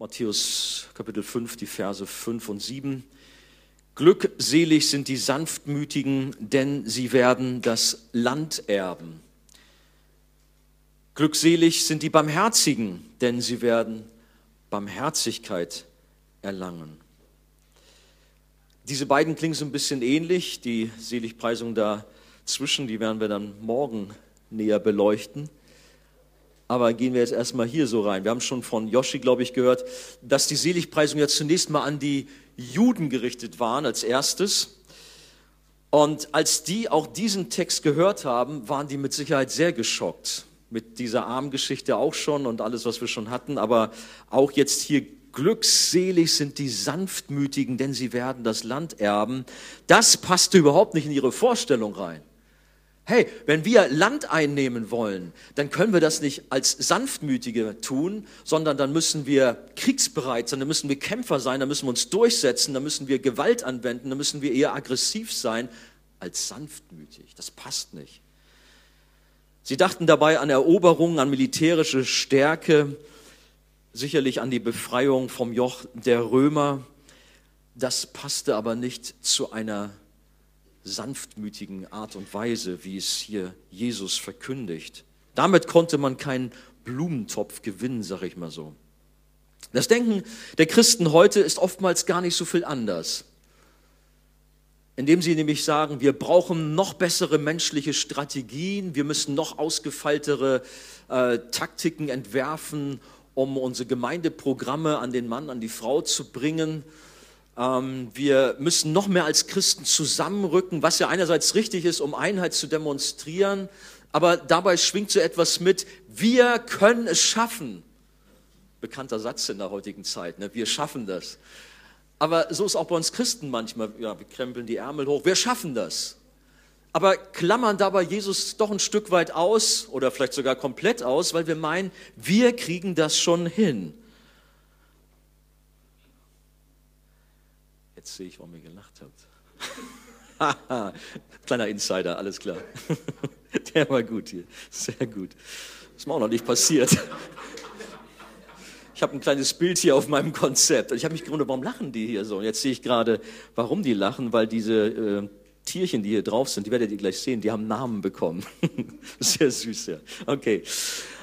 Matthäus Kapitel 5, die Verse 5 und 7. Glückselig sind die Sanftmütigen, denn sie werden das Land erben. Glückselig sind die Barmherzigen, denn sie werden Barmherzigkeit erlangen. Diese beiden klingen so ein bisschen ähnlich. Die Seligpreisung dazwischen, die werden wir dann morgen näher beleuchten. Aber gehen wir jetzt erstmal hier so rein. Wir haben schon von Yoshi, glaube ich, gehört, dass die Seligpreisungen ja zunächst mal an die Juden gerichtet waren als erstes. Und als die auch diesen Text gehört haben, waren die mit Sicherheit sehr geschockt. Mit dieser Armgeschichte auch schon und alles, was wir schon hatten. Aber auch jetzt hier glückselig sind die Sanftmütigen, denn sie werden das Land erben. Das passte überhaupt nicht in ihre Vorstellung rein. Hey, wenn wir Land einnehmen wollen, dann können wir das nicht als Sanftmütige tun, sondern dann müssen wir kriegsbereit sein, dann müssen wir Kämpfer sein, dann müssen wir uns durchsetzen, dann müssen wir Gewalt anwenden, dann müssen wir eher aggressiv sein als sanftmütig. Das passt nicht. Sie dachten dabei an Eroberungen, an militärische Stärke, sicherlich an die Befreiung vom Joch der Römer. Das passte aber nicht zu einer sanftmütigen Art und Weise, wie es hier Jesus verkündigt. Damit konnte man keinen Blumentopf gewinnen, sage ich mal so. Das Denken der Christen heute ist oftmals gar nicht so viel anders. Indem sie nämlich sagen, wir brauchen noch bessere menschliche Strategien, wir müssen noch ausgefeiltere äh, Taktiken entwerfen, um unsere Gemeindeprogramme an den Mann, an die Frau zu bringen wir müssen noch mehr als Christen zusammenrücken, was ja einerseits richtig ist, um Einheit zu demonstrieren, aber dabei schwingt so etwas mit, wir können es schaffen. Bekannter Satz in der heutigen Zeit, ne? wir schaffen das. Aber so ist auch bei uns Christen manchmal, ja, wir krempeln die Ärmel hoch, wir schaffen das. Aber klammern dabei Jesus doch ein Stück weit aus oder vielleicht sogar komplett aus, weil wir meinen, wir kriegen das schon hin. Sehe ich, warum ihr gelacht habt. Kleiner Insider, alles klar. Der war gut hier. Sehr gut. Das ist mir auch noch nicht passiert. Ich habe ein kleines Bild hier auf meinem Konzept. Ich habe mich gewundert, warum lachen die hier so? Und jetzt sehe ich gerade, warum die lachen, weil diese äh, Tierchen, die hier drauf sind, die werdet ihr gleich sehen, die haben Namen bekommen. Sehr süß, ja. Okay.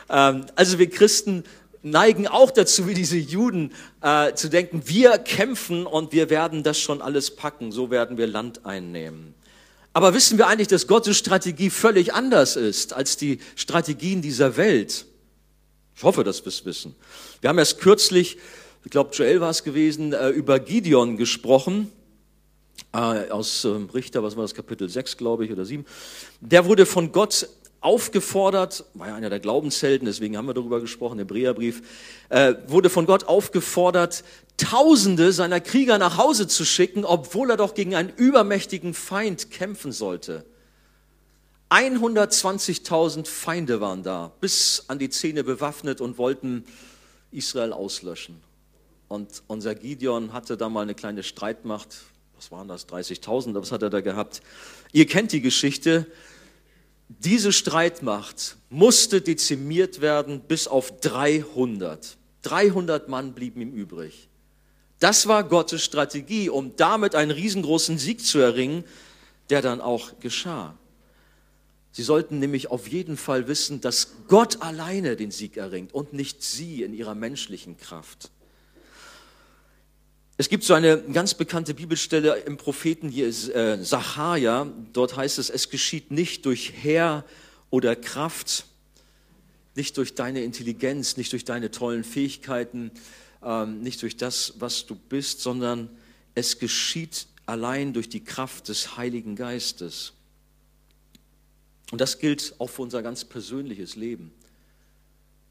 Ähm, also wir Christen neigen auch dazu, wie diese Juden, äh, zu denken, wir kämpfen und wir werden das schon alles packen, so werden wir Land einnehmen. Aber wissen wir eigentlich, dass Gottes Strategie völlig anders ist als die Strategien dieser Welt? Ich hoffe, dass wir es wissen. Wir haben erst kürzlich, ich glaube Joel war es gewesen, äh, über Gideon gesprochen äh, aus ähm, Richter, was war das, Kapitel 6, glaube ich, oder 7. Der wurde von Gott aufgefordert, war ja einer der Glaubenshelden, deswegen haben wir darüber gesprochen, Hebräerbrief, äh, wurde von Gott aufgefordert, Tausende seiner Krieger nach Hause zu schicken, obwohl er doch gegen einen übermächtigen Feind kämpfen sollte. 120.000 Feinde waren da, bis an die Zähne bewaffnet und wollten Israel auslöschen. Und unser Gideon hatte da mal eine kleine Streitmacht, was waren das, 30.000, was hat er da gehabt? Ihr kennt die Geschichte, diese Streitmacht musste dezimiert werden bis auf 300. 300 Mann blieben ihm übrig. Das war Gottes Strategie, um damit einen riesengroßen Sieg zu erringen, der dann auch geschah. Sie sollten nämlich auf jeden Fall wissen, dass Gott alleine den Sieg erringt und nicht sie in ihrer menschlichen Kraft. Es gibt so eine ganz bekannte Bibelstelle im Propheten hier ist äh, Sacharja. Dort heißt es, es geschieht nicht durch Heer oder Kraft, nicht durch deine Intelligenz, nicht durch deine tollen Fähigkeiten, ähm, nicht durch das, was du bist, sondern es geschieht allein durch die Kraft des Heiligen Geistes. Und das gilt auch für unser ganz persönliches Leben.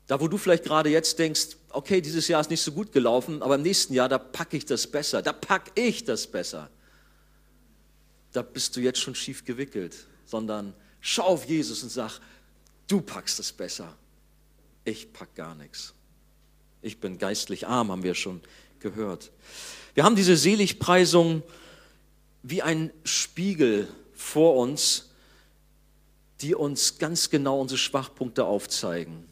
Da, wo du vielleicht gerade jetzt denkst, okay, dieses Jahr ist nicht so gut gelaufen, aber im nächsten Jahr, da packe ich das besser, da packe ich das besser. Da bist du jetzt schon schief gewickelt, sondern schau auf Jesus und sag, du packst es besser. Ich pack gar nichts. Ich bin geistlich arm, haben wir schon gehört. Wir haben diese Seligpreisung wie ein Spiegel vor uns, die uns ganz genau unsere Schwachpunkte aufzeigen.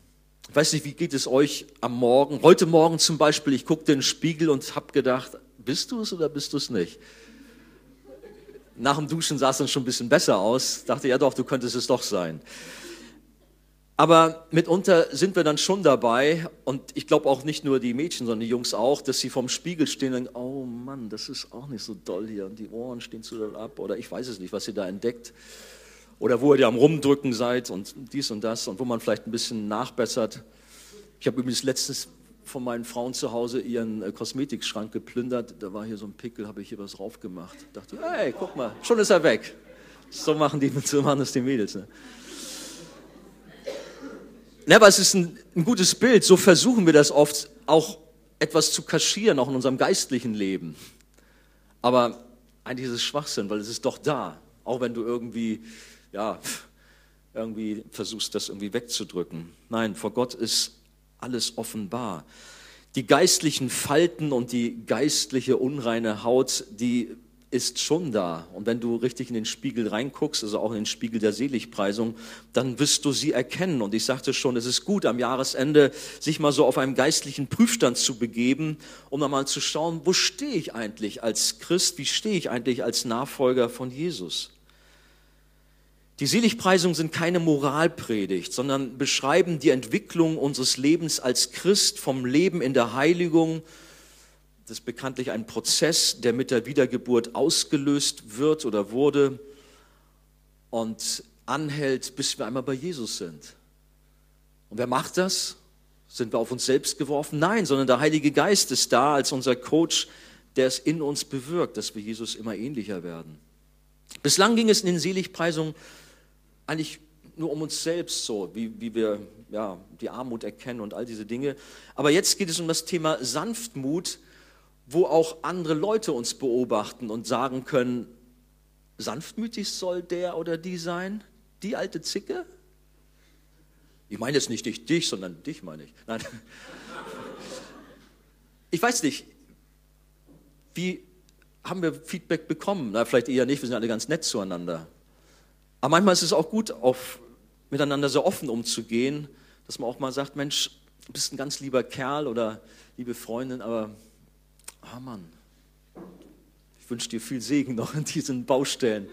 Ich weiß nicht, wie geht es euch am Morgen? Heute Morgen zum Beispiel, ich guckte in den Spiegel und habe gedacht, bist du es oder bist du es nicht? Nach dem Duschen sah es dann schon ein bisschen besser aus. Dachte, ja doch, du könntest es doch sein. Aber mitunter sind wir dann schon dabei, und ich glaube auch nicht nur die Mädchen, sondern die Jungs auch, dass sie vorm Spiegel stehen und denken, oh Mann, das ist auch nicht so doll hier und die Ohren stehen zu doll ab oder ich weiß es nicht, was ihr da entdeckt. Oder wo ihr am Rumdrücken seid und dies und das und wo man vielleicht ein bisschen nachbessert. Ich habe übrigens letztens von meinen Frauen zu Hause ihren äh, Kosmetikschrank geplündert. Da war hier so ein Pickel, habe ich hier was drauf gemacht. Dachte, hey, guck mal, schon ist er weg. So machen, die, so machen das die Mädels. Ne? Ja, aber es ist ein, ein gutes Bild. So versuchen wir das oft auch etwas zu kaschieren, auch in unserem geistlichen Leben. Aber eigentlich ist es Schwachsinn, weil es ist doch da. Auch wenn du irgendwie, ja, irgendwie versuchst, das irgendwie wegzudrücken. Nein, vor Gott ist alles offenbar. Die geistlichen Falten und die geistliche unreine Haut, die ist schon da. Und wenn du richtig in den Spiegel reinguckst, also auch in den Spiegel der Seligpreisung, dann wirst du sie erkennen. Und ich sagte schon, es ist gut, am Jahresende sich mal so auf einem geistlichen Prüfstand zu begeben, um dann mal zu schauen, wo stehe ich eigentlich als Christ, wie stehe ich eigentlich als Nachfolger von Jesus. Die Seligpreisungen sind keine Moralpredigt, sondern beschreiben die Entwicklung unseres Lebens als Christ vom Leben in der Heiligung das ist bekanntlich ein Prozess, der mit der Wiedergeburt ausgelöst wird oder wurde und anhält, bis wir einmal bei Jesus sind. Und wer macht das? Sind wir auf uns selbst geworfen? Nein, sondern der Heilige Geist ist da als unser Coach, der es in uns bewirkt, dass wir Jesus immer ähnlicher werden. Bislang ging es in den Seligpreisungen eigentlich nur um uns selbst so, wie, wie wir ja, die Armut erkennen und all diese Dinge. Aber jetzt geht es um das Thema Sanftmut, wo auch andere Leute uns beobachten und sagen können, sanftmütig soll der oder die sein, die alte Zicke? Ich meine jetzt nicht dich, dich, sondern dich meine ich. Nein. Ich weiß nicht, wie haben wir Feedback bekommen? Na, vielleicht eher nicht, wir sind alle ganz nett zueinander. Aber manchmal ist es auch gut, auf, miteinander so offen umzugehen, dass man auch mal sagt, Mensch, du bist ein ganz lieber Kerl oder liebe Freundin, aber Ah Mann, ich wünsche dir viel Segen noch in diesen Baustellen.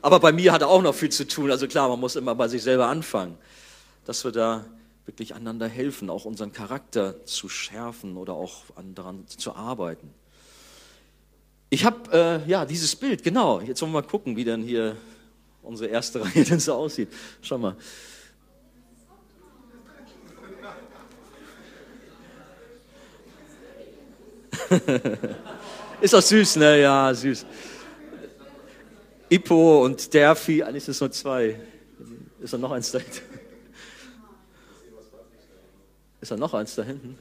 Aber bei mir hat er auch noch viel zu tun. Also klar, man muss immer bei sich selber anfangen, dass wir da wirklich einander helfen, auch unseren Charakter zu schärfen oder auch daran zu arbeiten. Ich habe äh, ja dieses Bild, genau. Jetzt wollen wir mal gucken, wie dann hier unsere erste Reihe denn so aussieht. Schau mal. ist doch süß, ne? Ja, süß. Ippo und Derfi, eigentlich sind es nur zwei. Ist da noch eins da hinten? Ist da noch eins da hinten?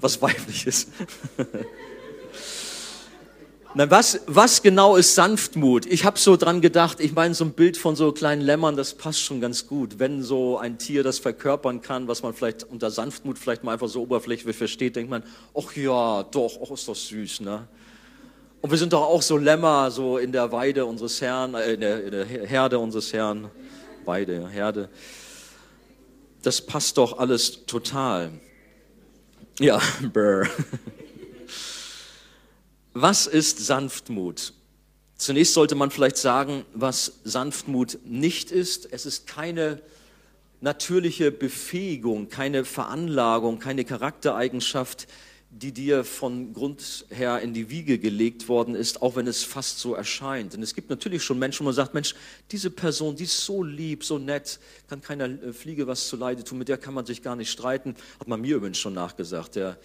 Was weibliches. Na, was, was genau ist Sanftmut? Ich habe so dran gedacht, ich meine, so ein Bild von so kleinen Lämmern, das passt schon ganz gut. Wenn so ein Tier das verkörpern kann, was man vielleicht unter Sanftmut vielleicht mal einfach so oberflächlich versteht, denkt man, ach ja, doch, ach ist doch süß, ne? Und wir sind doch auch so Lämmer, so in der Weide unseres Herrn, äh, in, der, in der Herde unseres Herrn. Weide, Herde. Das passt doch alles total. Ja, brr. Was ist Sanftmut? Zunächst sollte man vielleicht sagen, was Sanftmut nicht ist. Es ist keine natürliche Befähigung, keine Veranlagung, keine Charaktereigenschaft, die dir von Grund her in die Wiege gelegt worden ist, auch wenn es fast so erscheint. Denn es gibt natürlich schon Menschen, wo man sagt, Mensch, diese Person, die ist so lieb, so nett, kann keiner äh, Fliege was zu Leide tun, mit der kann man sich gar nicht streiten. Hat man mir übrigens schon nachgesagt. Der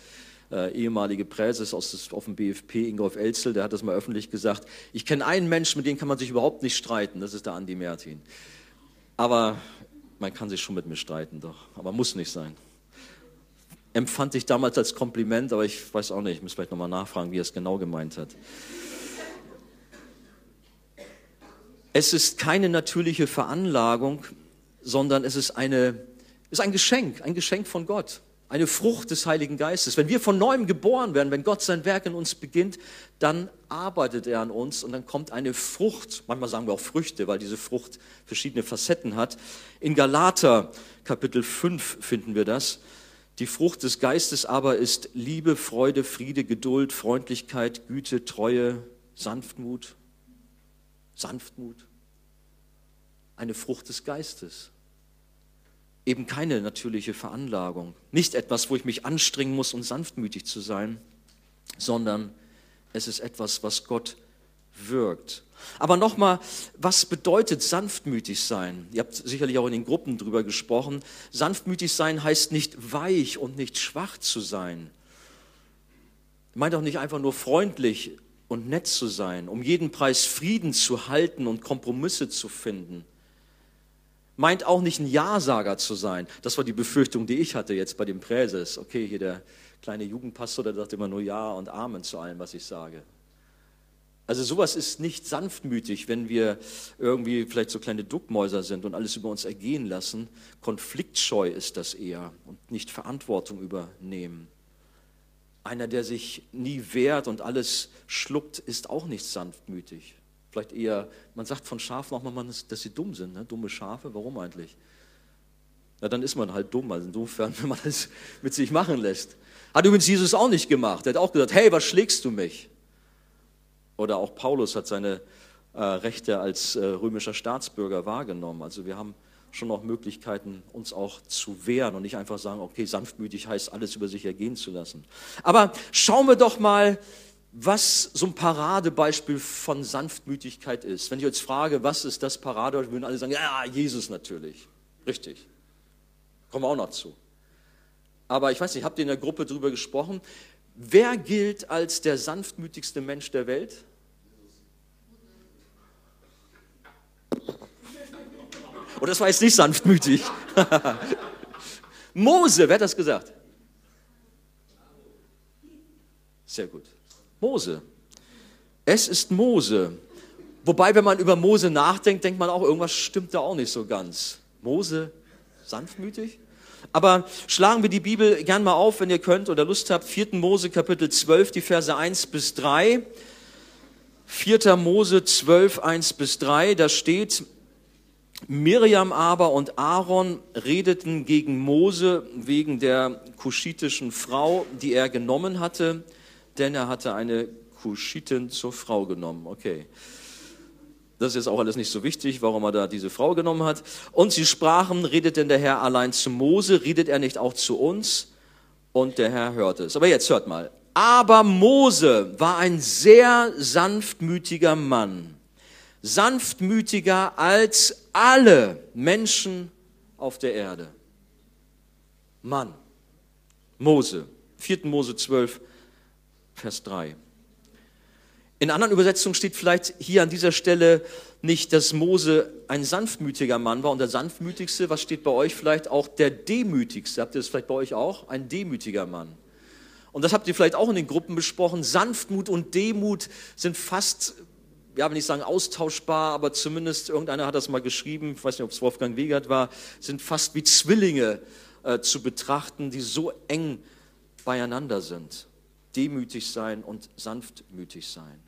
äh, ehemalige Präses aus, auf dem BFP, Ingolf Elzel, der hat das mal öffentlich gesagt. Ich kenne einen Menschen, mit dem kann man sich überhaupt nicht streiten, das ist der Andi Mertin. Aber man kann sich schon mit mir streiten, doch. Aber muss nicht sein. Empfand ich damals als Kompliment, aber ich weiß auch nicht, ich muss vielleicht nochmal nachfragen, wie er es genau gemeint hat. Es ist keine natürliche Veranlagung, sondern es ist, eine, ist ein Geschenk, ein Geschenk von Gott. Eine Frucht des Heiligen Geistes. Wenn wir von neuem geboren werden, wenn Gott sein Werk in uns beginnt, dann arbeitet er an uns und dann kommt eine Frucht. Manchmal sagen wir auch Früchte, weil diese Frucht verschiedene Facetten hat. In Galater Kapitel 5 finden wir das. Die Frucht des Geistes aber ist Liebe, Freude, Friede, Geduld, Freundlichkeit, Güte, Treue, Sanftmut. Sanftmut. Eine Frucht des Geistes eben keine natürliche Veranlagung. Nicht etwas, wo ich mich anstrengen muss, um sanftmütig zu sein, sondern es ist etwas, was Gott wirkt. Aber nochmal, was bedeutet sanftmütig sein? Ihr habt sicherlich auch in den Gruppen drüber gesprochen. Sanftmütig sein heißt nicht weich und nicht schwach zu sein. Meint auch nicht einfach nur freundlich und nett zu sein, um jeden Preis Frieden zu halten und Kompromisse zu finden meint auch nicht ein Ja-Sager zu sein. Das war die Befürchtung, die ich hatte jetzt bei dem Präses. Okay, hier der kleine Jugendpastor, der sagt immer nur Ja und Amen zu allem, was ich sage. Also sowas ist nicht sanftmütig, wenn wir irgendwie vielleicht so kleine Duckmäuser sind und alles über uns ergehen lassen. Konfliktscheu ist das eher und nicht Verantwortung übernehmen. Einer, der sich nie wehrt und alles schluckt, ist auch nicht sanftmütig. Vielleicht eher, man sagt von Schafen auch mal, dass sie dumm sind, ne? dumme Schafe. Warum eigentlich? Na, dann ist man halt dumm, also insofern, wenn man das mit sich machen lässt. Hat übrigens Jesus auch nicht gemacht. Er hat auch gesagt, hey, was schlägst du mich? Oder auch Paulus hat seine äh, Rechte als äh, römischer Staatsbürger wahrgenommen. Also wir haben schon noch Möglichkeiten, uns auch zu wehren und nicht einfach sagen, okay, sanftmütig heißt, alles über sich ergehen zu lassen. Aber schauen wir doch mal was so ein Paradebeispiel von Sanftmütigkeit ist. Wenn ich jetzt frage, was ist das Parade, würden alle sagen, ja, Jesus natürlich. Richtig. Kommen wir auch noch zu. Aber ich weiß nicht, habt ihr in der Gruppe darüber gesprochen? Wer gilt als der sanftmütigste Mensch der Welt? Und oh, das war jetzt nicht sanftmütig. Mose, wer hat das gesagt? Sehr gut. Mose. Es ist Mose. Wobei, wenn man über Mose nachdenkt, denkt man auch, irgendwas stimmt da auch nicht so ganz. Mose, sanftmütig? Aber schlagen wir die Bibel gern mal auf, wenn ihr könnt oder Lust habt. 4. Mose Kapitel 12, die Verse 1 bis 3. 4. Mose 12, 1 bis 3, da steht, Miriam aber und Aaron redeten gegen Mose wegen der kuschitischen Frau, die er genommen hatte denn er hatte eine Kuschitin zur Frau genommen. Okay. Das ist jetzt auch alles nicht so wichtig, warum er da diese Frau genommen hat. Und sie sprachen, redet denn der Herr allein zu Mose, redet er nicht auch zu uns? Und der Herr hörte es. Aber jetzt hört mal. Aber Mose war ein sehr sanftmütiger Mann. Sanftmütiger als alle Menschen auf der Erde. Mann. Mose. 4. Mose 12, Vers 3. In anderen Übersetzungen steht vielleicht hier an dieser Stelle nicht, dass Mose ein sanftmütiger Mann war und der sanftmütigste, was steht bei euch vielleicht auch der demütigste. Habt ihr das vielleicht bei euch auch? Ein demütiger Mann. Und das habt ihr vielleicht auch in den Gruppen besprochen. Sanftmut und Demut sind fast, ja, wenn ich sagen austauschbar, aber zumindest irgendeiner hat das mal geschrieben, ich weiß nicht, ob es Wolfgang Wegert war, sind fast wie Zwillinge äh, zu betrachten, die so eng beieinander sind demütig sein und sanftmütig sein.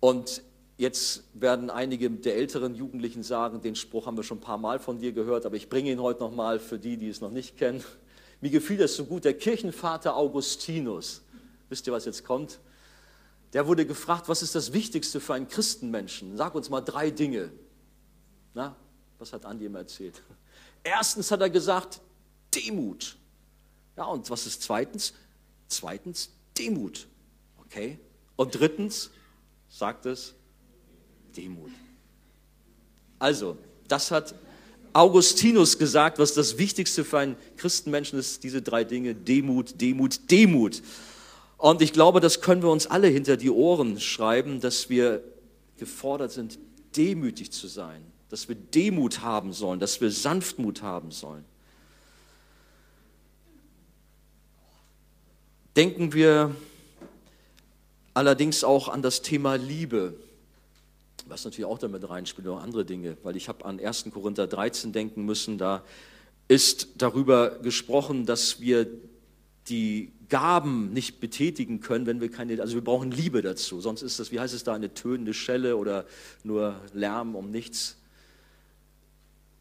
Und jetzt werden einige der älteren Jugendlichen sagen, den Spruch haben wir schon ein paar Mal von dir gehört, aber ich bringe ihn heute nochmal für die, die es noch nicht kennen. Mir gefiel das so gut, der Kirchenvater Augustinus, wisst ihr, was jetzt kommt? Der wurde gefragt, was ist das Wichtigste für einen Christenmenschen? Sag uns mal drei Dinge. Na, was hat Andi ihm erzählt? Erstens hat er gesagt, Demut. Ja, und was ist zweitens? Zweitens Demut. Okay? Und drittens sagt es Demut. Also, das hat Augustinus gesagt, was das Wichtigste für einen Christenmenschen ist, diese drei Dinge, Demut, Demut, Demut. Und ich glaube, das können wir uns alle hinter die Ohren schreiben, dass wir gefordert sind, demütig zu sein, dass wir Demut haben sollen, dass wir Sanftmut haben sollen. Denken wir allerdings auch an das Thema Liebe, was natürlich auch damit reinspielt, oder andere Dinge, weil ich habe an 1. Korinther 13 denken müssen, da ist darüber gesprochen, dass wir die Gaben nicht betätigen können, wenn wir keine, also wir brauchen Liebe dazu. Sonst ist das, wie heißt es da, eine tönende Schelle oder nur Lärm um nichts.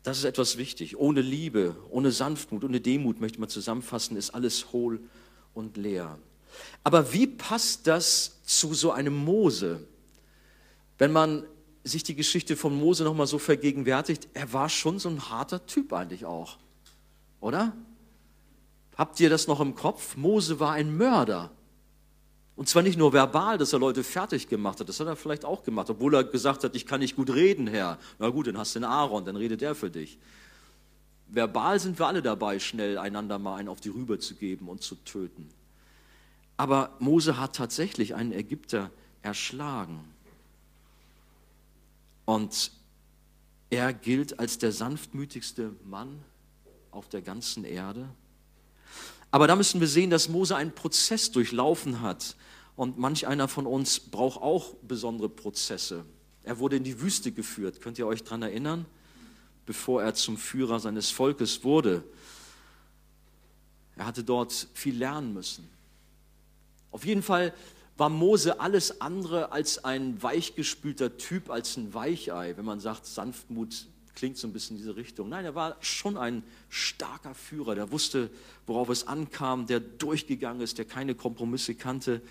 Das ist etwas wichtig. Ohne Liebe, ohne Sanftmut, ohne Demut, möchte man zusammenfassen, ist alles hohl und leer. Aber wie passt das zu so einem Mose? Wenn man sich die Geschichte von Mose nochmal so vergegenwärtigt, er war schon so ein harter Typ eigentlich auch, oder? Habt ihr das noch im Kopf? Mose war ein Mörder. Und zwar nicht nur verbal, dass er Leute fertig gemacht hat, das hat er vielleicht auch gemacht, obwohl er gesagt hat, ich kann nicht gut reden, Herr. Na gut, dann hast du den Aaron, dann redet er für dich. Verbal sind wir alle dabei, schnell einander mal einen auf die Rübe zu geben und zu töten. Aber Mose hat tatsächlich einen Ägypter erschlagen. Und er gilt als der sanftmütigste Mann auf der ganzen Erde. Aber da müssen wir sehen, dass Mose einen Prozess durchlaufen hat. Und manch einer von uns braucht auch besondere Prozesse. Er wurde in die Wüste geführt. Könnt ihr euch daran erinnern? Bevor er zum Führer seines Volkes wurde. Er hatte dort viel lernen müssen. Auf jeden Fall war Mose alles andere als ein weichgespülter Typ, als ein Weichei, wenn man sagt, Sanftmut klingt so ein bisschen in diese Richtung. Nein, er war schon ein starker Führer, der wusste, worauf es ankam, der durchgegangen ist, der keine Kompromisse kannte,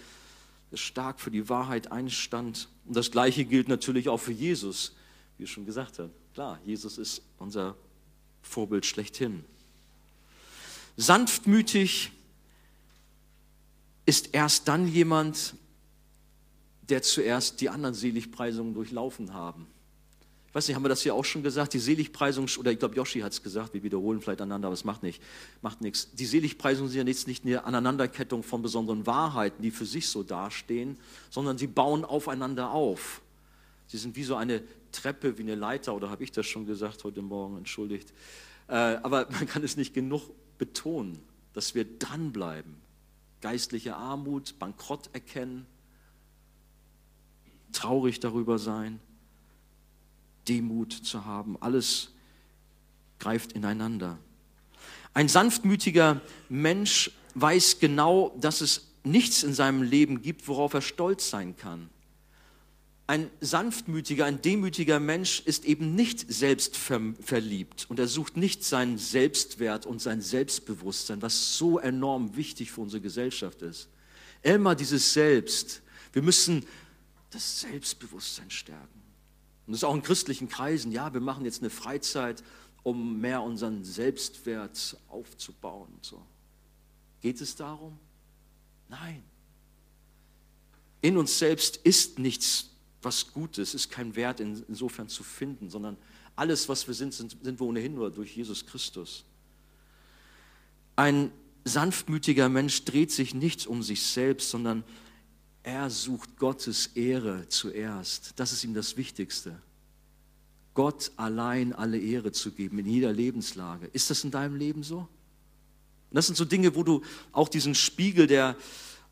der stark für die Wahrheit einstand. Und das Gleiche gilt natürlich auch für Jesus, wie ich schon gesagt habe. Klar, Jesus ist unser Vorbild schlechthin. Sanftmütig ist erst dann jemand, der zuerst die anderen Seligpreisungen durchlaufen haben. Ich weiß nicht, haben wir das hier auch schon gesagt? Die Seligpreisung, oder ich glaube, Yoshi hat es gesagt, wir wiederholen vielleicht einander, aber es macht, nicht, macht nichts. Die Seligpreisungen sind ja jetzt nicht eine Aneinanderkettung von besonderen Wahrheiten, die für sich so dastehen, sondern sie bauen aufeinander auf. Sie sind wie so eine Treppe, wie eine Leiter, oder habe ich das schon gesagt heute Morgen, entschuldigt. Äh, aber man kann es nicht genug betonen, dass wir dranbleiben. Geistliche Armut, Bankrott erkennen, traurig darüber sein Demut zu haben. Alles greift ineinander. Ein sanftmütiger Mensch weiß genau, dass es nichts in seinem Leben gibt, worauf er stolz sein kann. Ein sanftmütiger, ein demütiger Mensch ist eben nicht selbstverliebt und er sucht nicht seinen Selbstwert und sein Selbstbewusstsein, was so enorm wichtig für unsere Gesellschaft ist. Immer dieses Selbst. Wir müssen das Selbstbewusstsein stärken. Und das ist auch in christlichen Kreisen, ja, wir machen jetzt eine Freizeit, um mehr unseren Selbstwert aufzubauen. So. Geht es darum? Nein. In uns selbst ist nichts, was Gutes, ist kein Wert insofern zu finden, sondern alles, was wir sind, sind, sind wir ohnehin nur durch Jesus Christus. Ein sanftmütiger Mensch dreht sich nicht um sich selbst, sondern er sucht Gottes Ehre zuerst. Das ist ihm das Wichtigste. Gott allein alle Ehre zu geben in jeder Lebenslage. Ist das in deinem Leben so? Und das sind so Dinge, wo du auch diesen Spiegel der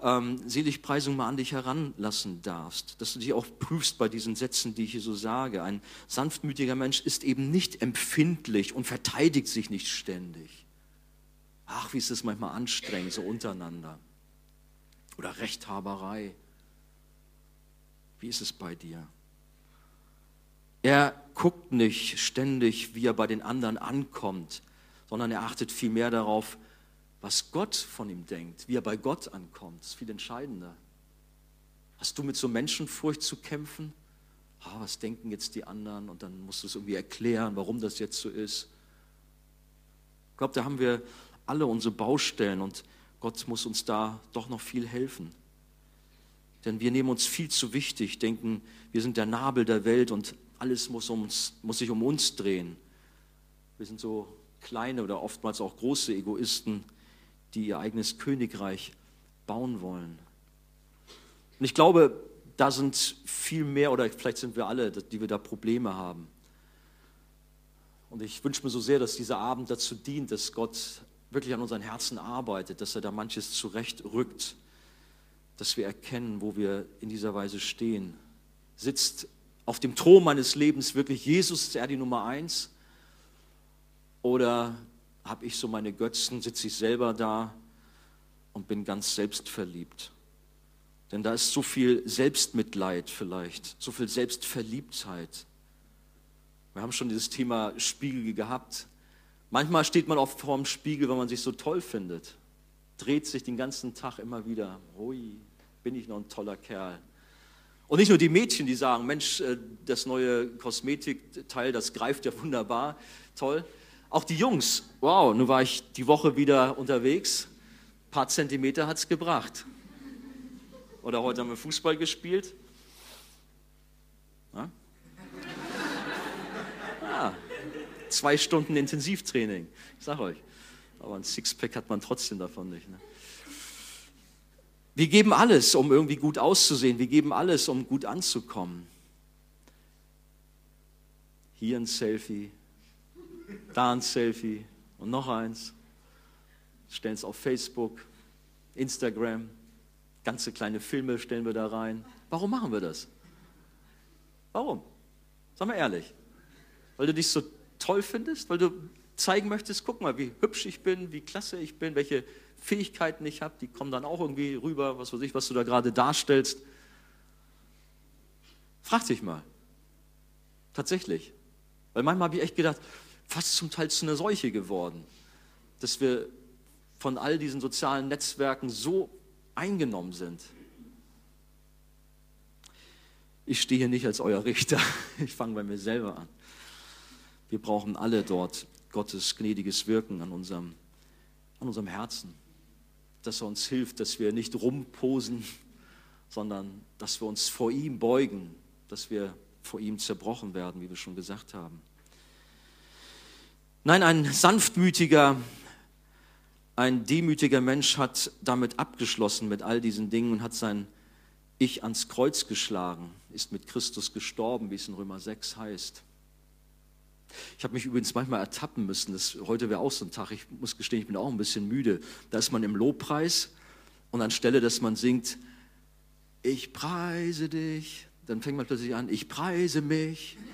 ähm, Seligpreisung mal an dich heranlassen darfst, dass du dich auch prüfst bei diesen Sätzen, die ich hier so sage. Ein sanftmütiger Mensch ist eben nicht empfindlich und verteidigt sich nicht ständig. Ach, wie ist es manchmal anstrengend, so untereinander. Oder Rechthaberei. Wie ist es bei dir? Er guckt nicht ständig, wie er bei den anderen ankommt, sondern er achtet vielmehr darauf, was Gott von ihm denkt, wie er bei Gott ankommt. Ist viel entscheidender. Hast du mit so Menschenfurcht zu kämpfen? Ah, was denken jetzt die anderen? Und dann musst du es irgendwie erklären, warum das jetzt so ist. Ich glaube, da haben wir alle unsere Baustellen und Gott muss uns da doch noch viel helfen. Denn wir nehmen uns viel zu wichtig, denken, wir sind der Nabel der Welt und alles muss, uns, muss sich um uns drehen. Wir sind so kleine oder oftmals auch große Egoisten, die ihr eigenes Königreich bauen wollen. Und ich glaube, da sind viel mehr, oder vielleicht sind wir alle, die wir da Probleme haben. Und ich wünsche mir so sehr, dass dieser Abend dazu dient, dass Gott wirklich an unseren Herzen arbeitet, dass er da manches zurechtrückt dass wir erkennen, wo wir in dieser Weise stehen. Sitzt auf dem Thron meines Lebens wirklich Jesus, ist er die Nummer eins? Oder habe ich so meine Götzen, sitze ich selber da und bin ganz selbstverliebt. Denn da ist so viel Selbstmitleid vielleicht, so viel Selbstverliebtheit. Wir haben schon dieses Thema Spiegel gehabt. Manchmal steht man oft vor dem Spiegel, wenn man sich so toll findet, dreht sich den ganzen Tag immer wieder, hui, bin ich noch ein toller Kerl. Und nicht nur die Mädchen, die sagen, Mensch, äh, das neue Kosmetikteil, das greift ja wunderbar, toll. Auch die Jungs, wow, nun war ich die Woche wieder unterwegs, ein paar Zentimeter hat es gebracht. Oder heute haben wir Fußball gespielt. Ja? Ah, zwei Stunden Intensivtraining, ich sag euch. Aber ein Sixpack hat man trotzdem davon nicht. Ne? Wir geben alles, um irgendwie gut auszusehen. Wir geben alles, um gut anzukommen. Hier ein Selfie, da ein Selfie und noch eins. Stellen es auf Facebook, Instagram, ganze kleine Filme stellen wir da rein. Warum machen wir das? Warum? Sag mal ehrlich. Weil du dich so toll findest? Weil du zeigen möchtest, guck mal, wie hübsch ich bin, wie klasse ich bin, welche Fähigkeiten ich habe, die kommen dann auch irgendwie rüber, was weiß ich, was du da gerade darstellst. Frag dich mal. Tatsächlich. Weil manchmal habe ich echt gedacht, fast zum Teil zu einer Seuche geworden, dass wir von all diesen sozialen Netzwerken so eingenommen sind. Ich stehe hier nicht als euer Richter, ich fange bei mir selber an. Wir brauchen alle dort Gottes gnädiges Wirken an unserem, an unserem Herzen dass er uns hilft, dass wir nicht rumposen, sondern dass wir uns vor ihm beugen, dass wir vor ihm zerbrochen werden, wie wir schon gesagt haben. Nein, ein sanftmütiger, ein demütiger Mensch hat damit abgeschlossen mit all diesen Dingen und hat sein Ich ans Kreuz geschlagen, ist mit Christus gestorben, wie es in Römer 6 heißt. Ich habe mich übrigens manchmal ertappen müssen. Das, heute wäre auch so ein Tag. Ich muss gestehen, ich bin auch ein bisschen müde. Da ist man im Lobpreis und anstelle, dass man singt, ich preise dich, dann fängt man plötzlich an, ich preise mich.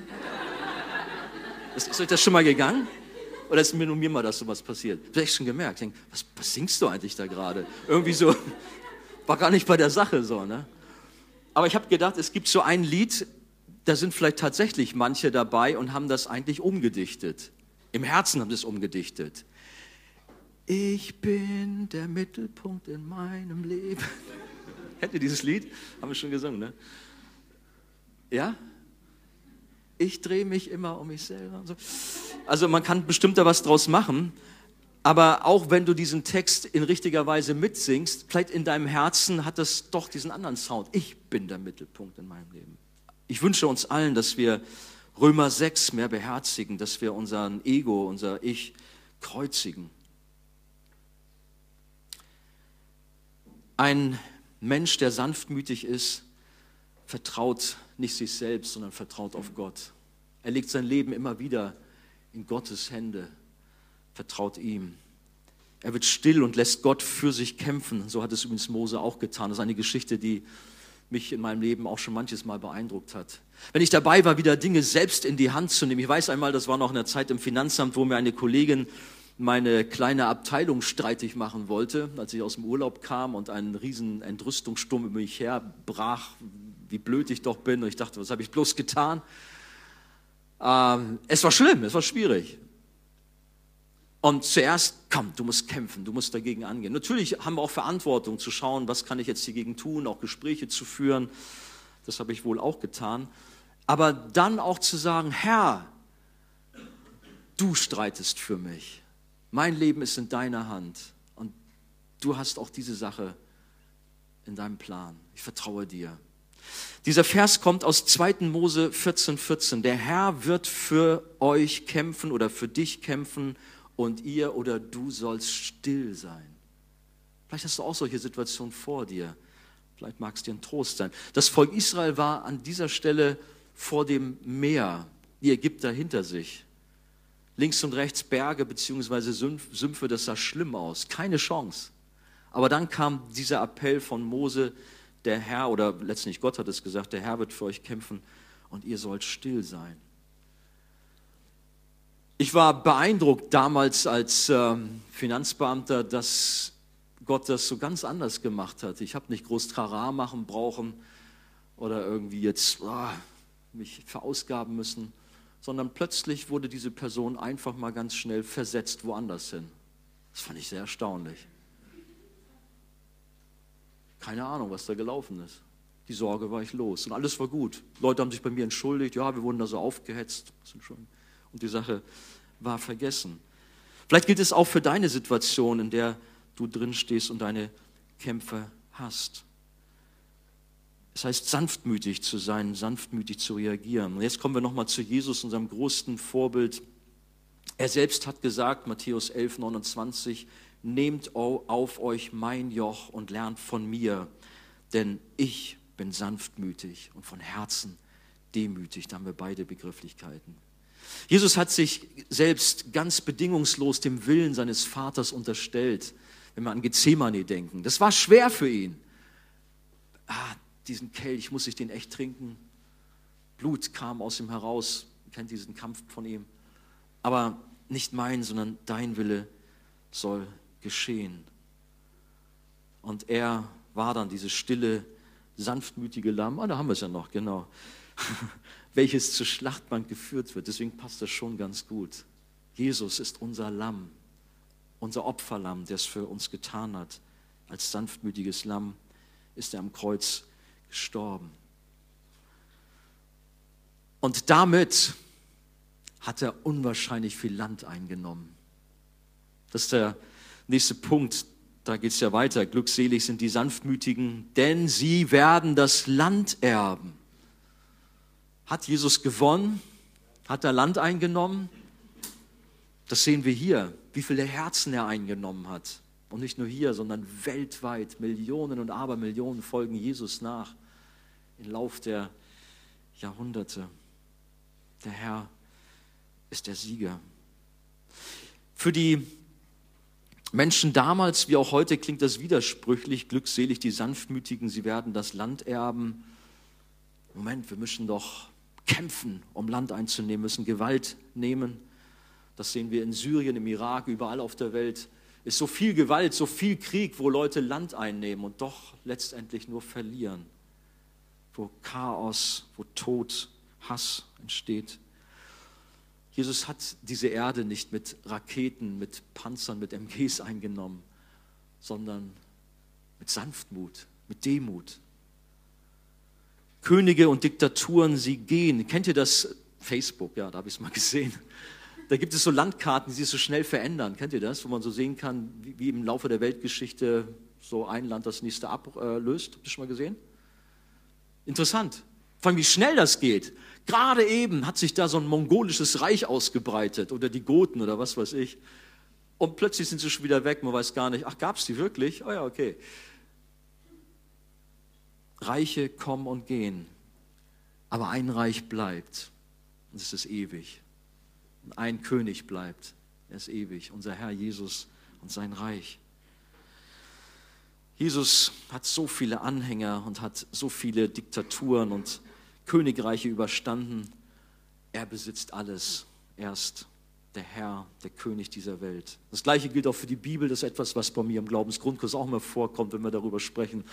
Ist, ist euch das schon mal gegangen? Oder ist mir nur mir mal das sowas passiert? Ich habe echt schon gemerkt. Ich denk, was, was singst du eigentlich da gerade? Irgendwie so, war gar nicht bei der Sache so. Ne? Aber ich habe gedacht, es gibt so ein Lied, da sind vielleicht tatsächlich manche dabei und haben das eigentlich umgedichtet. Im Herzen haben sie es umgedichtet. Ich bin der Mittelpunkt in meinem Leben. Ihr dieses Lied? Haben wir schon gesungen, ne? Ja? Ich drehe mich immer um mich selber. So. Also man kann bestimmt da was draus machen. Aber auch wenn du diesen Text in richtiger Weise mitsingst, vielleicht in deinem Herzen hat das doch diesen anderen Sound. Ich bin der Mittelpunkt in meinem Leben. Ich wünsche uns allen, dass wir Römer 6 mehr beherzigen, dass wir unseren Ego, unser Ich kreuzigen. Ein Mensch, der sanftmütig ist, vertraut nicht sich selbst, sondern vertraut auf Gott. Er legt sein Leben immer wieder in Gottes Hände, vertraut ihm. Er wird still und lässt Gott für sich kämpfen. So hat es übrigens Mose auch getan. Das ist eine Geschichte, die mich in meinem Leben auch schon manches Mal beeindruckt hat. Wenn ich dabei war, wieder Dinge selbst in die Hand zu nehmen. Ich weiß einmal, das war noch in der Zeit im Finanzamt, wo mir eine Kollegin meine kleine Abteilung streitig machen wollte, als ich aus dem Urlaub kam und ein riesen Entrüstungssturm über mich herbrach, wie blöd ich doch bin. Und ich dachte, was habe ich bloß getan? Ähm, es war schlimm, es war schwierig. Und zuerst, komm, du musst kämpfen, du musst dagegen angehen. Natürlich haben wir auch Verantwortung zu schauen, was kann ich jetzt dagegen tun, auch Gespräche zu führen. Das habe ich wohl auch getan. Aber dann auch zu sagen, Herr, du streitest für mich. Mein Leben ist in deiner Hand. Und du hast auch diese Sache in deinem Plan. Ich vertraue dir. Dieser Vers kommt aus 2. Mose 14, 14. Der Herr wird für euch kämpfen oder für dich kämpfen und ihr oder du sollst still sein. Vielleicht hast du auch solche Situationen vor dir. Vielleicht mag es dir ein Trost sein. Das Volk Israel war an dieser Stelle vor dem Meer, die Ägypter hinter sich. Links und rechts Berge bzw. Sümpfe, das sah schlimm aus. Keine Chance. Aber dann kam dieser Appell von Mose, der Herr, oder letztlich Gott hat es gesagt, der Herr wird für euch kämpfen und ihr sollt still sein. Ich war beeindruckt damals als ähm, Finanzbeamter, dass Gott das so ganz anders gemacht hat. Ich habe nicht groß Trara machen brauchen oder irgendwie jetzt oh, mich verausgaben müssen, sondern plötzlich wurde diese Person einfach mal ganz schnell versetzt woanders hin. Das fand ich sehr erstaunlich. Keine Ahnung, was da gelaufen ist. Die Sorge war ich los und alles war gut. Leute haben sich bei mir entschuldigt, ja, wir wurden da so aufgehetzt und die Sache war vergessen. Vielleicht gilt es auch für deine Situation, in der du drin stehst und deine Kämpfe hast. Es heißt, sanftmütig zu sein, sanftmütig zu reagieren. Und jetzt kommen wir nochmal zu Jesus, unserem größten Vorbild. Er selbst hat gesagt, Matthäus 11, 29, nehmt auf euch mein Joch und lernt von mir, denn ich bin sanftmütig und von Herzen demütig. Da haben wir beide Begrifflichkeiten. Jesus hat sich selbst ganz bedingungslos dem Willen seines Vaters unterstellt, wenn wir an Gethsemane denken. Das war schwer für ihn. Ah, diesen Kelch, muss ich den echt trinken? Blut kam aus ihm heraus. Ihr kennt diesen Kampf von ihm. Aber nicht mein, sondern dein Wille soll geschehen. Und er war dann dieses stille, sanftmütige Lamm. Ah, da haben wir es ja noch, genau. welches zur Schlachtbank geführt wird. Deswegen passt das schon ganz gut. Jesus ist unser Lamm, unser Opferlamm, der es für uns getan hat. Als sanftmütiges Lamm ist er am Kreuz gestorben. Und damit hat er unwahrscheinlich viel Land eingenommen. Das ist der nächste Punkt. Da geht es ja weiter. Glückselig sind die Sanftmütigen, denn sie werden das Land erben. Hat Jesus gewonnen? Hat er Land eingenommen? Das sehen wir hier, wie viele Herzen er eingenommen hat. Und nicht nur hier, sondern weltweit. Millionen und Abermillionen folgen Jesus nach im Lauf der Jahrhunderte. Der Herr ist der Sieger. Für die Menschen damals wie auch heute klingt das widersprüchlich. Glückselig die Sanftmütigen, sie werden das Land erben. Moment, wir müssen doch kämpfen, um Land einzunehmen, müssen Gewalt nehmen. Das sehen wir in Syrien, im Irak, überall auf der Welt. Ist so viel Gewalt, so viel Krieg, wo Leute Land einnehmen und doch letztendlich nur verlieren. Wo Chaos, wo Tod, Hass entsteht. Jesus hat diese Erde nicht mit Raketen, mit Panzern, mit MGs eingenommen, sondern mit Sanftmut, mit Demut, Könige und Diktaturen, sie gehen. Kennt ihr das? Facebook, ja, da habe ich es mal gesehen. Da gibt es so Landkarten, die sich so schnell verändern. Kennt ihr das? Wo man so sehen kann, wie, im Laufe der Weltgeschichte so ein Land das nächste ablöst. Habt ihr schon mal gesehen? Interessant. Vor allem, wie schnell das geht. Gerade eben hat sich da so ein mongolisches Reich ausgebreitet oder die Goten oder was weiß ich. Und plötzlich sind sie schon wieder weg. Man weiß gar nicht, ach, gab es die wirklich? Oh ja, okay. Reiche kommen und gehen, aber ein Reich bleibt und es ist ewig. Und ein König bleibt, er ist ewig, unser Herr Jesus und sein Reich. Jesus hat so viele Anhänger und hat so viele Diktaturen und Königreiche überstanden. Er besitzt alles. Er ist der Herr, der König dieser Welt. Das gleiche gilt auch für die Bibel. Das ist etwas, was bei mir im Glaubensgrundkurs auch immer vorkommt, wenn wir darüber sprechen.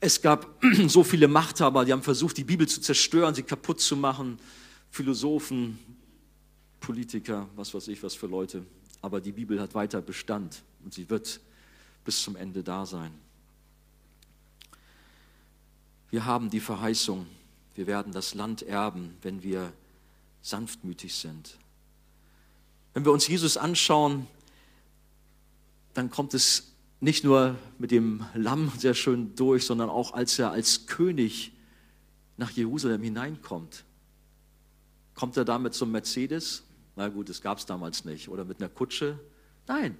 Es gab so viele Machthaber, die haben versucht, die Bibel zu zerstören, sie kaputt zu machen. Philosophen, Politiker, was weiß ich, was für Leute. Aber die Bibel hat weiter Bestand und sie wird bis zum Ende da sein. Wir haben die Verheißung, wir werden das Land erben, wenn wir sanftmütig sind. Wenn wir uns Jesus anschauen, dann kommt es nicht nur mit dem Lamm sehr schön durch, sondern auch als er als König nach Jerusalem hineinkommt. Kommt er da mit so einem Mercedes? Na gut, das gab es damals nicht. Oder mit einer Kutsche? Nein,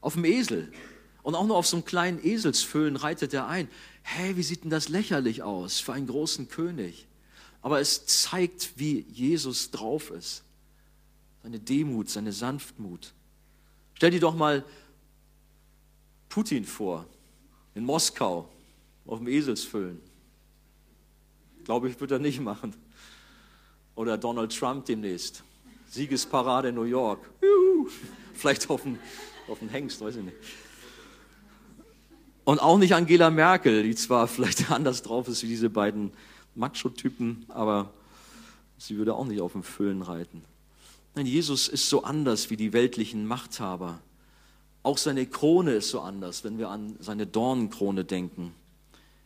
auf dem Esel. Und auch nur auf so einem kleinen Eselsfüllen reitet er ein. Hey, wie sieht denn das lächerlich aus für einen großen König? Aber es zeigt, wie Jesus drauf ist. Seine Demut, seine Sanftmut. Stell dir doch mal Putin vor, in Moskau, auf dem Eselsfüllen. Glaube ich, wird er nicht machen. Oder Donald Trump demnächst. Siegesparade in New York. Juhu. Vielleicht auf den Hengst, weiß ich nicht. Und auch nicht Angela Merkel, die zwar vielleicht anders drauf ist wie diese beiden Macho-Typen, aber sie würde auch nicht auf dem Füllen reiten. Nein, Jesus ist so anders wie die weltlichen Machthaber. Auch seine Krone ist so anders, wenn wir an seine Dornenkrone denken.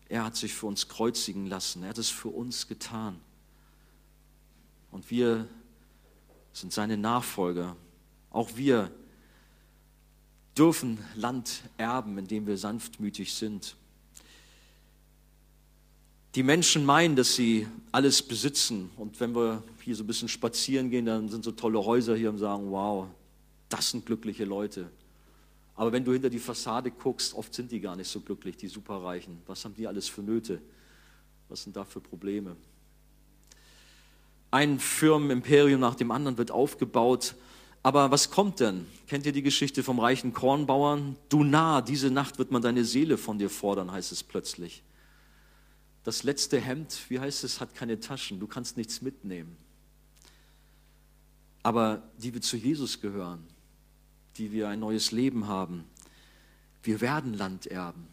Er hat sich für uns kreuzigen lassen. Er hat es für uns getan. Und wir sind seine Nachfolger. Auch wir dürfen Land erben, indem wir sanftmütig sind. Die Menschen meinen, dass sie alles besitzen. Und wenn wir hier so ein bisschen spazieren gehen, dann sind so tolle Häuser hier und sagen, wow, das sind glückliche Leute. Aber wenn du hinter die Fassade guckst, oft sind die gar nicht so glücklich, die Superreichen. Was haben die alles für Nöte? Was sind da für Probleme? Ein Firmenimperium nach dem anderen wird aufgebaut aber was kommt denn? Kennt ihr die Geschichte vom reichen Kornbauern? Du nah, diese Nacht wird man deine Seele von dir fordern, heißt es plötzlich. Das letzte Hemd, wie heißt es, hat keine Taschen, du kannst nichts mitnehmen. Aber die wir zu Jesus gehören, die wir ein neues Leben haben, wir werden Land erben.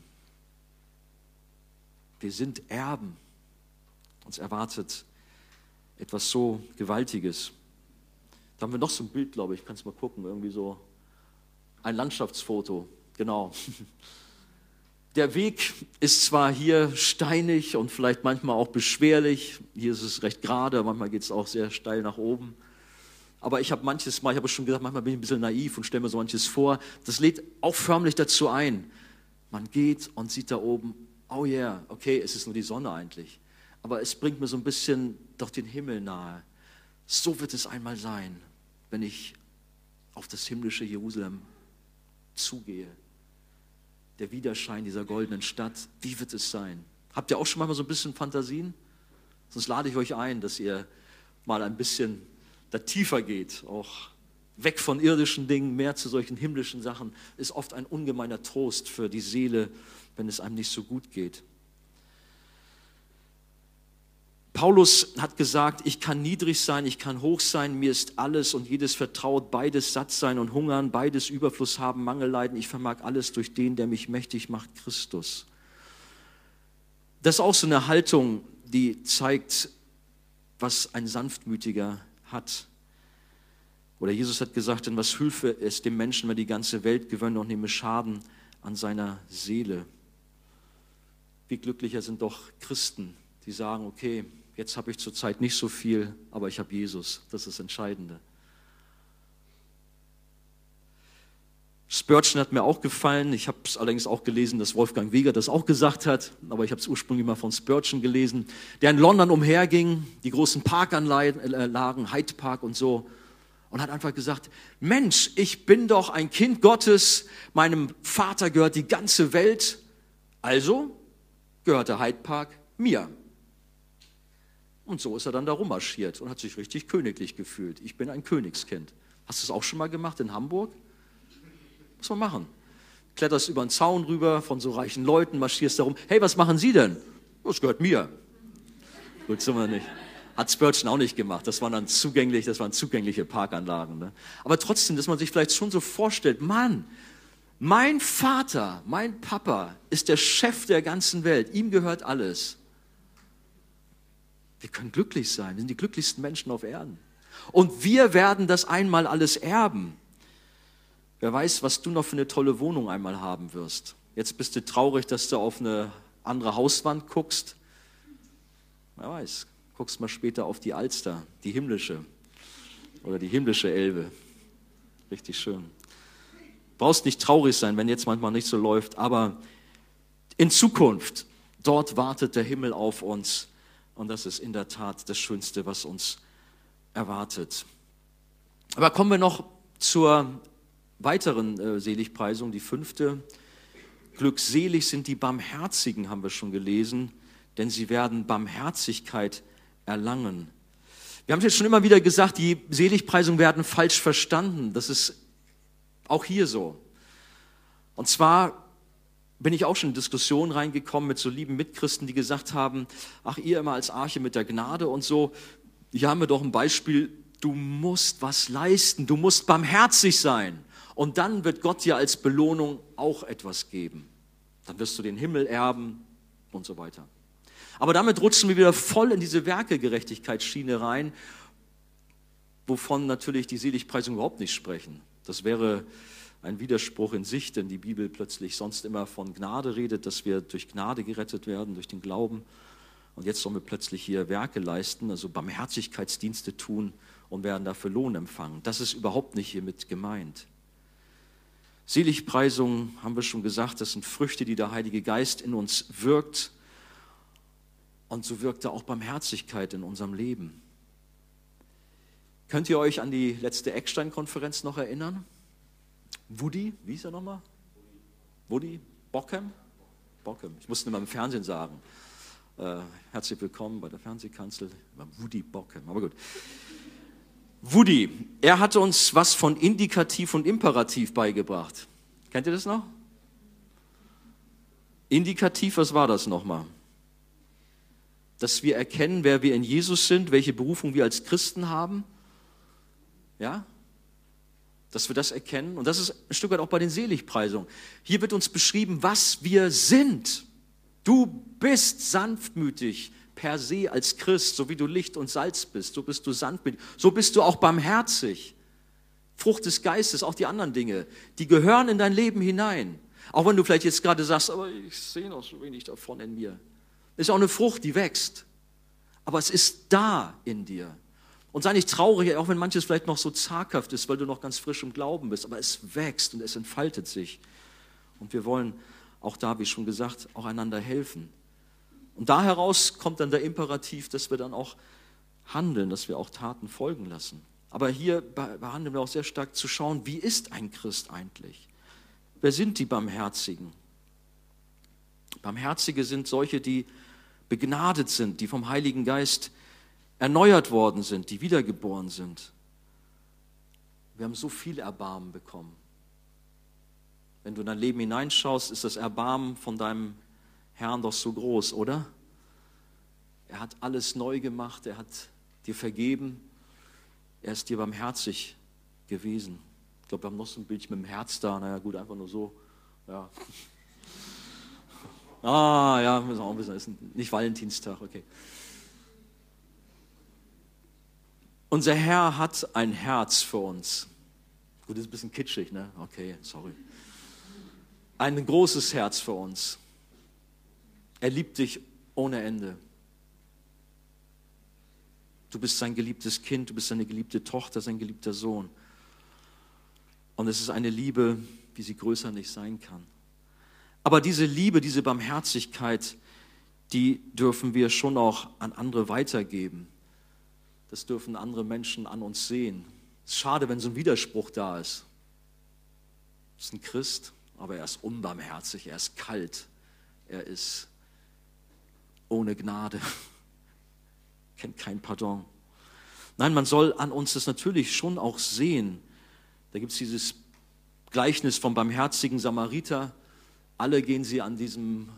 Wir sind Erben. Uns erwartet etwas so Gewaltiges. Haben wir noch so ein Bild, glaube ich, kannst mal gucken, irgendwie so ein Landschaftsfoto, genau. Der Weg ist zwar hier steinig und vielleicht manchmal auch beschwerlich, hier ist es recht gerade, manchmal geht es auch sehr steil nach oben. Aber ich habe manches Mal, ich habe schon gesagt, manchmal bin ich ein bisschen naiv und stelle mir so manches vor. Das lädt auch förmlich dazu ein. Man geht und sieht da oben, oh yeah, okay, es ist nur die Sonne eigentlich. Aber es bringt mir so ein bisschen doch den Himmel nahe. So wird es einmal sein, wenn ich auf das himmlische Jerusalem zugehe. Der Widerschein dieser goldenen Stadt, wie wird es sein? Habt ihr auch schon mal so ein bisschen Fantasien? Sonst lade ich euch ein, dass ihr mal ein bisschen da tiefer geht, auch weg von irdischen Dingen, mehr zu solchen himmlischen Sachen, ist oft ein ungemeiner Trost für die Seele, wenn es einem nicht so gut geht. Paulus hat gesagt, ich kann niedrig sein, ich kann hoch sein, mir ist alles und jedes vertraut, beides satt sein und hungern, beides Überfluss haben, Mangel leiden, ich vermag alles durch den, der mich mächtig macht, Christus. Das ist auch so eine Haltung, die zeigt, was ein Sanftmütiger hat. Oder Jesus hat gesagt, denn was hülfe es dem Menschen, wenn die ganze Welt gewönne und nehme Schaden an seiner Seele? Wie glücklicher sind doch Christen, die sagen, okay, Jetzt habe ich zurzeit nicht so viel, aber ich habe Jesus. Das ist das Entscheidende. Spurgeon hat mir auch gefallen. Ich habe es allerdings auch gelesen, dass Wolfgang Weger das auch gesagt hat, aber ich habe es ursprünglich mal von Spurgeon gelesen, der in London umherging, die großen Parkanlagen, Hyde Park und so, und hat einfach gesagt, Mensch, ich bin doch ein Kind Gottes, meinem Vater gehört die ganze Welt, also gehört der Hyde Park mir. Und so ist er dann da rummarschiert und hat sich richtig königlich gefühlt. Ich bin ein Königskind. Hast du es auch schon mal gemacht in Hamburg? Muss man machen. Kletterst über den Zaun rüber von so reichen Leuten, marschierst da rum. Hey, was machen Sie denn? Das gehört mir. Gut, sind wir nicht. Hat Spurgeon auch nicht gemacht. Das waren dann zugänglich, das waren zugängliche Parkanlagen. Ne? Aber trotzdem, dass man sich vielleicht schon so vorstellt, Mann, mein Vater, mein Papa ist der Chef der ganzen Welt. Ihm gehört alles. Wir können glücklich sein. Wir sind die glücklichsten Menschen auf Erden. Und wir werden das einmal alles erben. Wer weiß, was du noch für eine tolle Wohnung einmal haben wirst. Jetzt bist du traurig, dass du auf eine andere Hauswand guckst. Wer weiß, guckst mal später auf die Alster, die himmlische oder die himmlische Elbe. Richtig schön. Brauchst nicht traurig sein, wenn jetzt manchmal nicht so läuft, aber in Zukunft, dort wartet der Himmel auf uns und das ist in der Tat das Schönste, was uns erwartet. Aber kommen wir noch zur weiteren äh, Seligpreisung, die fünfte. Glückselig sind die Barmherzigen, haben wir schon gelesen, denn sie werden Barmherzigkeit erlangen. Wir haben jetzt schon immer wieder gesagt, die Seligpreisungen werden falsch verstanden. Das ist auch hier so. Und zwar bin ich auch schon in Diskussionen reingekommen mit so lieben Mitchristen, die gesagt haben, ach ihr immer als Arche mit der Gnade und so, hier haben wir doch ein Beispiel, du musst was leisten, du musst barmherzig sein. Und dann wird Gott dir als Belohnung auch etwas geben. Dann wirst du den Himmel erben und so weiter. Aber damit rutschen wir wieder voll in diese Werkegerechtigkeitsschiene rein, wovon natürlich die Seligpreisung überhaupt nicht sprechen. Das wäre ein Widerspruch in sich, denn die Bibel plötzlich sonst immer von Gnade redet, dass wir durch Gnade gerettet werden, durch den Glauben. Und jetzt sollen wir plötzlich hier Werke leisten, also Barmherzigkeitsdienste tun und werden dafür Lohn empfangen. Das ist überhaupt nicht hiermit gemeint. Seligpreisungen, haben wir schon gesagt, das sind Früchte, die der Heilige Geist in uns wirkt. Und so wirkt er auch Barmherzigkeit in unserem Leben. Könnt ihr euch an die letzte Eckstein-Konferenz noch erinnern? Woody, wie hieß er nochmal? Woody Bockham? Bockham, ich musste immer im Fernsehen sagen. Äh, herzlich willkommen bei der Fernsehkanzel. Woody Bockham, aber gut. Woody, er hatte uns was von Indikativ und Imperativ beigebracht. Kennt ihr das noch? Indikativ, was war das nochmal? Dass wir erkennen, wer wir in Jesus sind, welche Berufung wir als Christen haben. Ja? Dass wir das erkennen. Und das ist ein Stück weit auch bei den Seligpreisungen. Hier wird uns beschrieben, was wir sind. Du bist sanftmütig, per se als Christ, so wie du Licht und Salz bist, so bist du sanftmütig, so bist du auch barmherzig. Frucht des Geistes, auch die anderen Dinge, die gehören in dein Leben hinein. Auch wenn du vielleicht jetzt gerade sagst, aber ich sehe noch so wenig davon in mir. Ist auch eine Frucht, die wächst. Aber es ist da in dir. Und sei nicht traurig, auch wenn manches vielleicht noch so zaghaft ist, weil du noch ganz frisch im Glauben bist. Aber es wächst und es entfaltet sich. Und wir wollen auch da, wie schon gesagt, auch einander helfen. Und da heraus kommt dann der Imperativ, dass wir dann auch handeln, dass wir auch Taten folgen lassen. Aber hier behandeln wir auch sehr stark zu schauen, wie ist ein Christ eigentlich? Wer sind die Barmherzigen? Barmherzige sind solche, die begnadet sind, die vom Heiligen Geist erneuert worden sind, die wiedergeboren sind. Wir haben so viel Erbarmen bekommen. Wenn du in dein Leben hineinschaust, ist das Erbarmen von deinem Herrn doch so groß, oder? Er hat alles neu gemacht, er hat dir vergeben, er ist dir barmherzig gewesen. Ich glaube, wir haben noch so ein Bild mit dem Herz da, naja gut, einfach nur so. Ja. Ah, ja, müssen wir auch wissen, ist nicht Valentinstag, okay. Unser Herr hat ein Herz für uns. Gut, das ist ein bisschen kitschig, ne? Okay, sorry. Ein großes Herz für uns. Er liebt dich ohne Ende. Du bist sein geliebtes Kind, du bist seine geliebte Tochter, sein geliebter Sohn. Und es ist eine Liebe, wie sie größer nicht sein kann. Aber diese Liebe, diese Barmherzigkeit, die dürfen wir schon auch an andere weitergeben. Das dürfen andere Menschen an uns sehen. Es ist schade, wenn so ein Widerspruch da ist. Es ist ein Christ, aber er ist unbarmherzig, er ist kalt, er ist ohne Gnade, kennt kein Pardon. Nein, man soll an uns das natürlich schon auch sehen. Da gibt es dieses Gleichnis vom barmherzigen Samariter. Alle gehen sie an diesem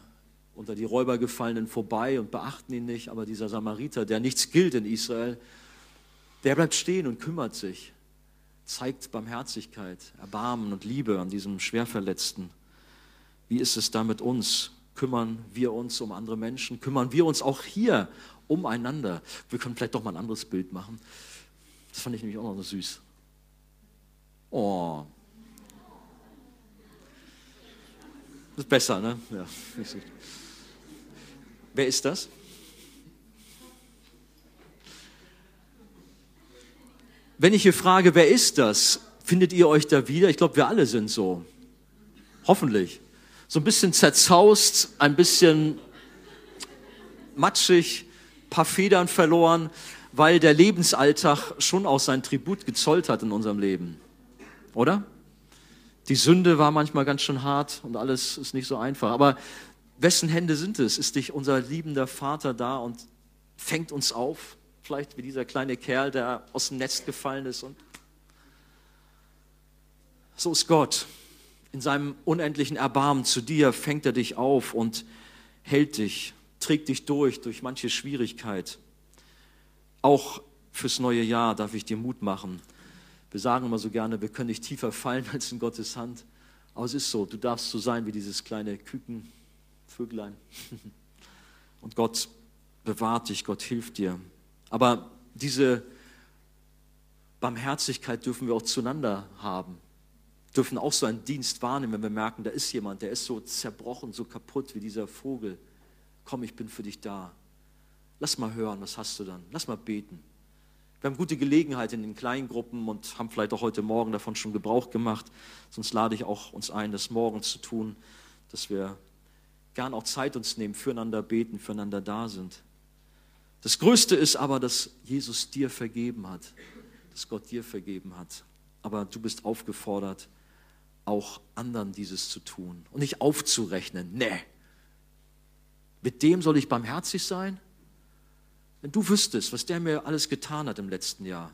unter die Räuber gefallenen vorbei und beachten ihn nicht, aber dieser Samariter, der nichts gilt in Israel, der bleibt stehen und kümmert sich, zeigt Barmherzigkeit, Erbarmen und Liebe an diesem Schwerverletzten. Wie ist es da mit uns? kümmern wir uns um andere Menschen, kümmern wir uns auch hier umeinander. Wir können vielleicht doch mal ein anderes Bild machen. Das fand ich nämlich auch noch so süß. Oh. Das ist besser, ne? Ja. Wer ist das? Wenn ich hier frage, wer ist das, findet ihr euch da wieder? Ich glaube, wir alle sind so. Hoffentlich so ein bisschen zerzaust, ein bisschen matschig, paar Federn verloren, weil der Lebensalltag schon auch sein Tribut gezollt hat in unserem Leben. Oder? Die Sünde war manchmal ganz schön hart und alles ist nicht so einfach. Aber wessen Hände sind es? Ist dich unser liebender Vater da und fängt uns auf? Vielleicht wie dieser kleine Kerl, der aus dem Nest gefallen ist. Und so ist Gott in seinem unendlichen Erbarmen zu dir fängt er dich auf und hält dich, trägt dich durch, durch manche Schwierigkeit. Auch fürs neue Jahr darf ich dir Mut machen. Wir sagen immer so gerne, wir können nicht tiefer fallen als in Gottes Hand. Aber es ist so, du darfst so sein wie dieses kleine Küken, Vöglein. Und Gott bewahrt dich, Gott hilft dir. Aber diese Barmherzigkeit dürfen wir auch zueinander haben. Dürfen auch so einen Dienst wahrnehmen, wenn wir merken, da ist jemand, der ist so zerbrochen, so kaputt wie dieser Vogel. Komm, ich bin für dich da. Lass mal hören, was hast du dann? Lass mal beten. Wir haben gute Gelegenheit in den kleinen Gruppen und haben vielleicht auch heute Morgen davon schon Gebrauch gemacht. Sonst lade ich auch uns ein, das morgen zu tun, dass wir gern auch Zeit uns nehmen, füreinander beten, füreinander da sind. Das Größte ist aber, dass Jesus dir vergeben hat, dass Gott dir vergeben hat. Aber du bist aufgefordert, auch anderen dieses zu tun und nicht aufzurechnen. Nee, mit dem soll ich barmherzig sein? Wenn du wüsstest, was der mir alles getan hat im letzten Jahr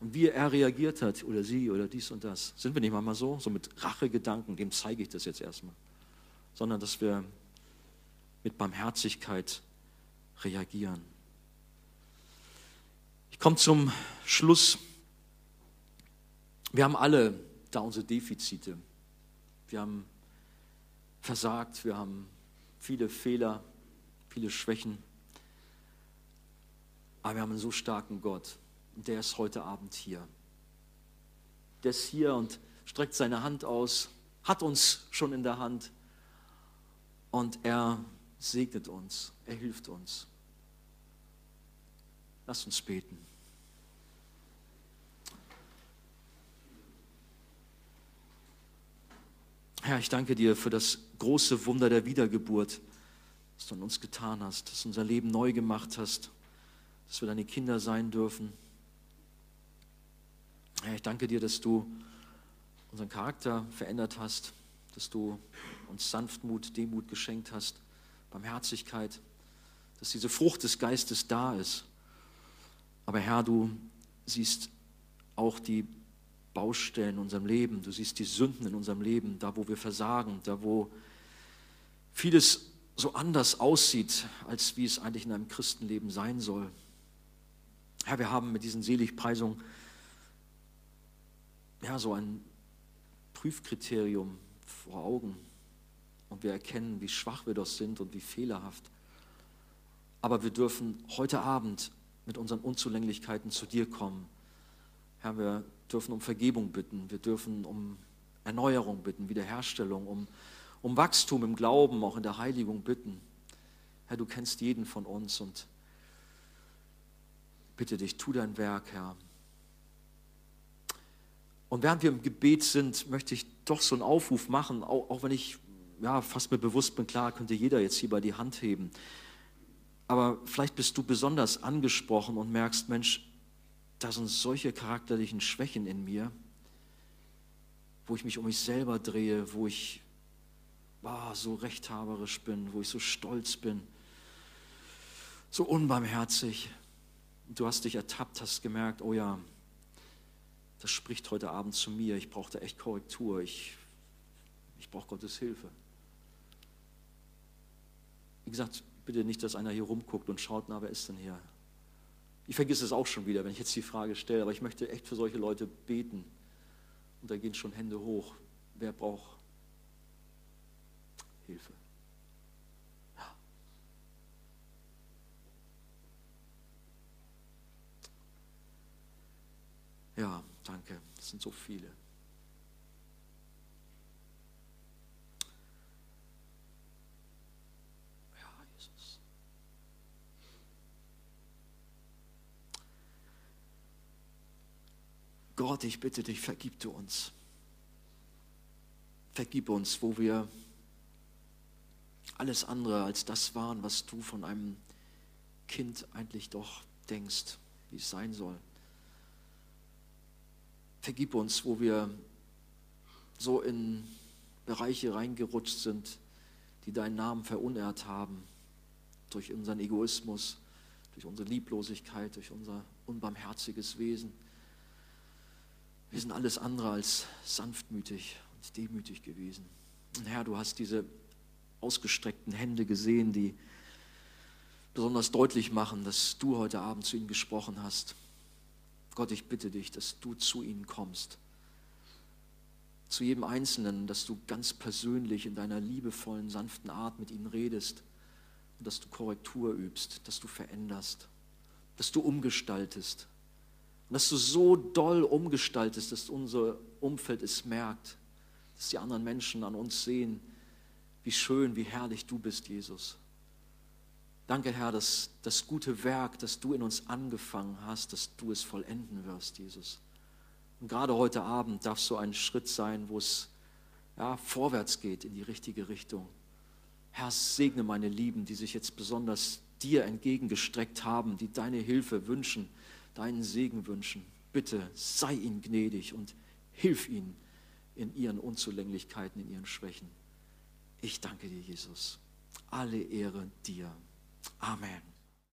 und wie er reagiert hat oder sie oder dies und das, sind wir nicht manchmal so, so mit Rachegedanken, dem zeige ich das jetzt erstmal, sondern dass wir mit Barmherzigkeit reagieren. Ich komme zum Schluss. Wir haben alle da unsere Defizite. Wir haben versagt, wir haben viele Fehler, viele Schwächen. Aber wir haben einen so starken Gott und der ist heute Abend hier. Der ist hier und streckt seine Hand aus, hat uns schon in der Hand und er segnet uns, er hilft uns. Lass uns beten. Herr, ich danke dir für das große Wunder der Wiedergeburt, das du an uns getan hast, dass du unser Leben neu gemacht hast, dass wir deine Kinder sein dürfen. Herr, ich danke dir, dass du unseren Charakter verändert hast, dass du uns Sanftmut, Demut geschenkt hast, Barmherzigkeit, dass diese Frucht des Geistes da ist. Aber Herr, du siehst auch die Baustellen in unserem Leben, du siehst die Sünden in unserem Leben, da wo wir versagen, da wo vieles so anders aussieht, als wie es eigentlich in einem Christenleben sein soll. Herr, wir haben mit diesen Seligpreisungen ja, so ein Prüfkriterium vor Augen und wir erkennen, wie schwach wir doch sind und wie fehlerhaft. Aber wir dürfen heute Abend mit unseren Unzulänglichkeiten zu dir kommen. Herr, wir dürfen um Vergebung bitten, wir dürfen um Erneuerung bitten, Wiederherstellung, um, um Wachstum im Glauben, auch in der Heiligung bitten. Herr, du kennst jeden von uns und bitte dich, tu dein Werk, Herr. Und während wir im Gebet sind, möchte ich doch so einen Aufruf machen, auch, auch wenn ich ja, fast mir bewusst bin, klar, könnte jeder jetzt hierbei die Hand heben. Aber vielleicht bist du besonders angesprochen und merkst, Mensch, da sind solche charakterlichen Schwächen in mir, wo ich mich um mich selber drehe, wo ich oh, so rechthaberisch bin, wo ich so stolz bin, so unbarmherzig. Du hast dich ertappt, hast gemerkt, oh ja, das spricht heute Abend zu mir, ich brauche da echt Korrektur, ich, ich brauche Gottes Hilfe. Wie gesagt, bitte nicht, dass einer hier rumguckt und schaut, na, wer ist denn hier? Ich vergesse es auch schon wieder, wenn ich jetzt die Frage stelle, aber ich möchte echt für solche Leute beten. Und da gehen schon Hände hoch. Wer braucht Hilfe? Ja. Ja, danke. Das sind so viele. Gott, ich bitte dich, vergib du uns. Vergib uns, wo wir alles andere als das waren, was du von einem Kind eigentlich doch denkst, wie es sein soll. Vergib uns, wo wir so in Bereiche reingerutscht sind, die deinen Namen verunehrt haben, durch unseren Egoismus, durch unsere Lieblosigkeit, durch unser unbarmherziges Wesen. Wir sind alles andere als sanftmütig und demütig gewesen. Und Herr, du hast diese ausgestreckten Hände gesehen, die besonders deutlich machen, dass du heute Abend zu ihnen gesprochen hast. Gott, ich bitte dich, dass du zu ihnen kommst. Zu jedem Einzelnen, dass du ganz persönlich in deiner liebevollen, sanften Art mit ihnen redest und dass du Korrektur übst, dass du veränderst, dass du umgestaltest und dass du so doll umgestaltest, dass unser Umfeld es merkt, dass die anderen Menschen an uns sehen, wie schön, wie herrlich du bist, Jesus. Danke, Herr, dass das gute Werk, das du in uns angefangen hast, dass du es vollenden wirst, Jesus. Und gerade heute Abend darf so ein Schritt sein, wo es ja, vorwärts geht in die richtige Richtung. Herr, segne meine Lieben, die sich jetzt besonders dir entgegengestreckt haben, die deine Hilfe wünschen, deinen Segen wünschen. Bitte sei ihnen gnädig und hilf ihnen in ihren Unzulänglichkeiten, in ihren Schwächen. Ich danke dir, Jesus. Alle Ehre dir. Amen.